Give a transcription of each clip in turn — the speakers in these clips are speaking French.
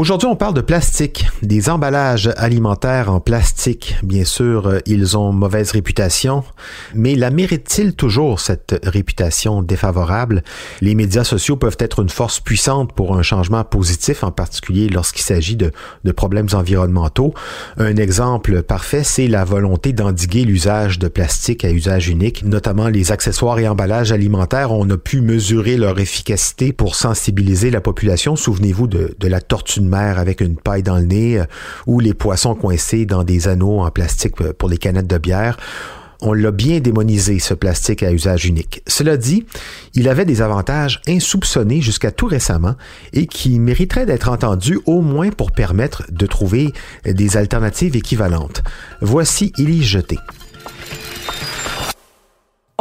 Aujourd'hui, on parle de plastique, des emballages alimentaires en plastique. Bien sûr, euh, ils ont mauvaise réputation, mais la méritent-ils toujours cette réputation défavorable? Les médias sociaux peuvent être une force puissante pour un changement positif, en particulier lorsqu'il s'agit de, problèmes environnementaux. Un exemple parfait, c'est la volonté d'endiguer l'usage de plastique à usage unique, notamment les accessoires et emballages alimentaires. On a pu mesurer leur efficacité pour sensibiliser la population. Souvenez-vous de, la tortue mer avec une paille dans le nez euh, ou les poissons coincés dans des anneaux en plastique euh, pour les canettes de bière. On l'a bien démonisé, ce plastique à usage unique. Cela dit, il avait des avantages insoupçonnés jusqu'à tout récemment et qui mériteraient d'être entendus au moins pour permettre de trouver des alternatives équivalentes. Voici Il y jeté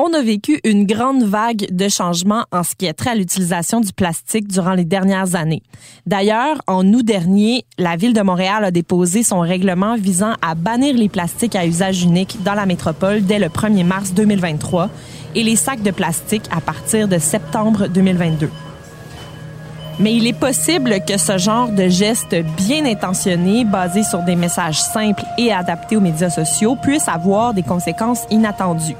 on a vécu une grande vague de changements en ce qui est trait à l'utilisation du plastique durant les dernières années. D'ailleurs, en août dernier, la ville de Montréal a déposé son règlement visant à bannir les plastiques à usage unique dans la métropole dès le 1er mars 2023 et les sacs de plastique à partir de septembre 2022. Mais il est possible que ce genre de geste bien intentionné, basé sur des messages simples et adaptés aux médias sociaux, puisse avoir des conséquences inattendues.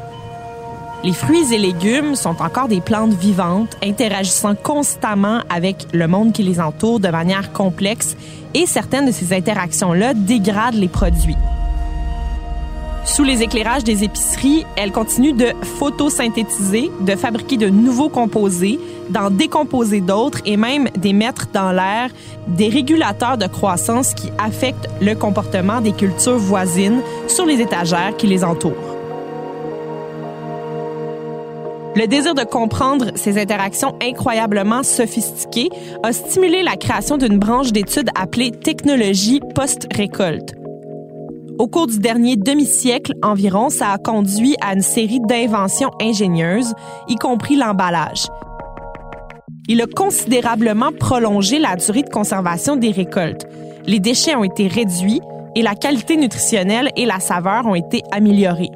Les fruits et légumes sont encore des plantes vivantes, interagissant constamment avec le monde qui les entoure de manière complexe et certaines de ces interactions-là dégradent les produits. Sous les éclairages des épiceries, elles continuent de photosynthétiser, de fabriquer de nouveaux composés, d'en décomposer d'autres et même d'émettre dans l'air des régulateurs de croissance qui affectent le comportement des cultures voisines sur les étagères qui les entourent. Le désir de comprendre ces interactions incroyablement sophistiquées a stimulé la création d'une branche d'études appelée technologie post-récolte. Au cours du dernier demi-siècle environ, ça a conduit à une série d'inventions ingénieuses, y compris l'emballage. Il a considérablement prolongé la durée de conservation des récoltes. Les déchets ont été réduits et la qualité nutritionnelle et la saveur ont été améliorées.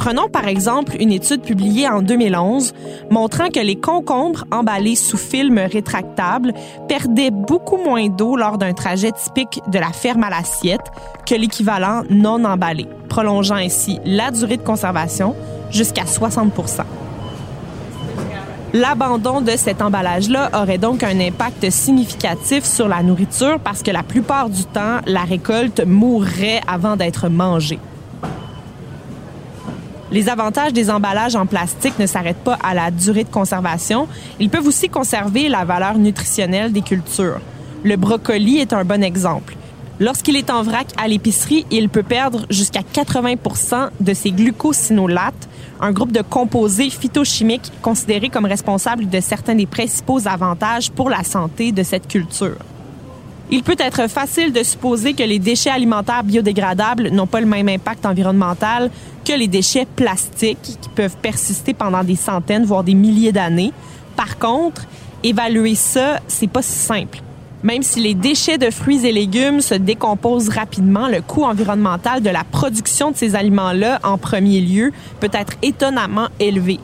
Prenons par exemple une étude publiée en 2011 montrant que les concombres emballés sous film rétractable perdaient beaucoup moins d'eau lors d'un trajet typique de la ferme à l'assiette que l'équivalent non emballé, prolongeant ainsi la durée de conservation jusqu'à 60% L'abandon de cet emballage-là aurait donc un impact significatif sur la nourriture parce que la plupart du temps, la récolte mourrait avant d'être mangée. Les avantages des emballages en plastique ne s'arrêtent pas à la durée de conservation. Ils peuvent aussi conserver la valeur nutritionnelle des cultures. Le brocoli est un bon exemple. Lorsqu'il est en vrac à l'épicerie, il peut perdre jusqu'à 80 de ses glucosinolates, un groupe de composés phytochimiques considérés comme responsables de certains des principaux avantages pour la santé de cette culture. Il peut être facile de supposer que les déchets alimentaires biodégradables n'ont pas le même impact environnemental que les déchets plastiques qui peuvent persister pendant des centaines, voire des milliers d'années. Par contre, évaluer ça, c'est pas si simple. Même si les déchets de fruits et légumes se décomposent rapidement, le coût environnemental de la production de ces aliments-là, en premier lieu, peut être étonnamment élevé.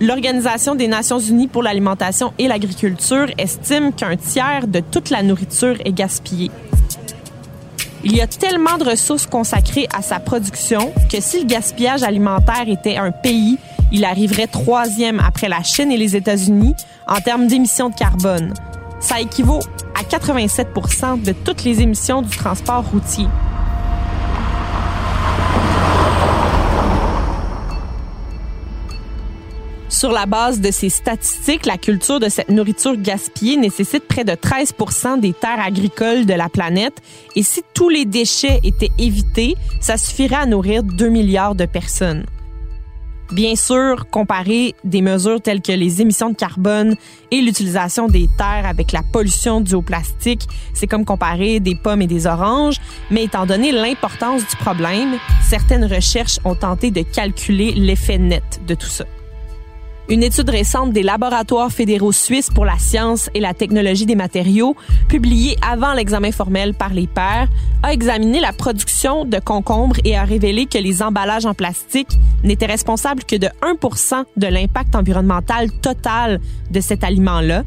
L'Organisation des Nations Unies pour l'alimentation et l'agriculture estime qu'un tiers de toute la nourriture est gaspillée. Il y a tellement de ressources consacrées à sa production que si le gaspillage alimentaire était un pays, il arriverait troisième après la Chine et les États-Unis en termes d'émissions de carbone. Ça équivaut à 87 de toutes les émissions du transport routier. Sur la base de ces statistiques, la culture de cette nourriture gaspillée nécessite près de 13% des terres agricoles de la planète. Et si tous les déchets étaient évités, ça suffirait à nourrir 2 milliards de personnes. Bien sûr, comparer des mesures telles que les émissions de carbone et l'utilisation des terres avec la pollution due au plastique, c'est comme comparer des pommes et des oranges, mais étant donné l'importance du problème, certaines recherches ont tenté de calculer l'effet net de tout ça. Une étude récente des laboratoires fédéraux suisses pour la science et la technologie des matériaux, publiée avant l'examen formel par les pairs, a examiné la production de concombres et a révélé que les emballages en plastique n'étaient responsables que de 1% de l'impact environnemental total de cet aliment-là.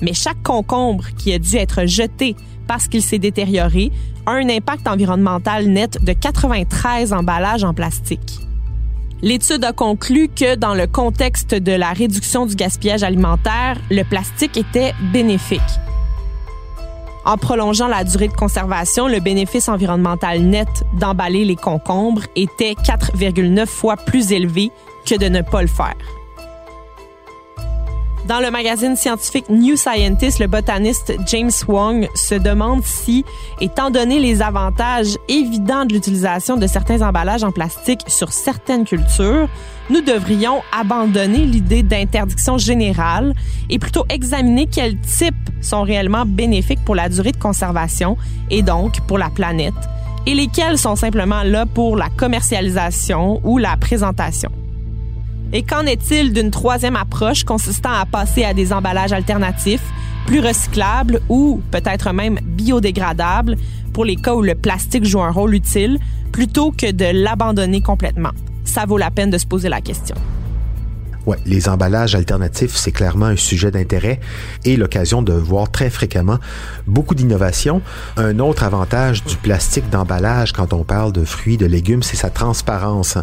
Mais chaque concombre qui a dû être jeté parce qu'il s'est détérioré a un impact environnemental net de 93 emballages en plastique. L'étude a conclu que dans le contexte de la réduction du gaspillage alimentaire, le plastique était bénéfique. En prolongeant la durée de conservation, le bénéfice environnemental net d'emballer les concombres était 4,9 fois plus élevé que de ne pas le faire. Dans le magazine scientifique New Scientist, le botaniste James Wong se demande si, étant donné les avantages évidents de l'utilisation de certains emballages en plastique sur certaines cultures, nous devrions abandonner l'idée d'interdiction générale et plutôt examiner quels types sont réellement bénéfiques pour la durée de conservation et donc pour la planète, et lesquels sont simplement là pour la commercialisation ou la présentation. Et qu'en est-il d'une troisième approche consistant à passer à des emballages alternatifs, plus recyclables ou peut-être même biodégradables? Pour les cas où le plastique joue un rôle utile, plutôt que de l'abandonner complètement? Ça vaut la peine de se poser la question. Ouais, les emballages alternatifs, c'est clairement un sujet d'intérêt et l'occasion de voir très fréquemment beaucoup d'innovations. Un autre avantage du plastique d'emballage quand on parle de fruits, de légumes, c'est sa transparence.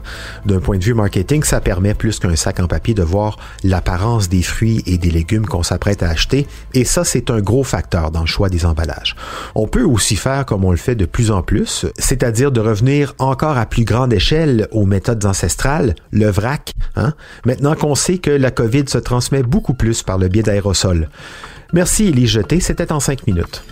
D'un point de vue marketing, ça permet plus qu'un sac en papier de voir l'apparence des fruits et des légumes qu'on s'apprête à acheter et ça, c'est un gros facteur dans le choix des emballages. On peut aussi faire comme on le fait de plus en plus, c'est-à-dire de revenir encore à plus grande échelle aux méthodes ancestrales, le vrac. Hein? Maintenant qu'on on sait que la COVID se transmet beaucoup plus par le biais d'aérosols. Merci Élie Jeté, c'était en cinq minutes.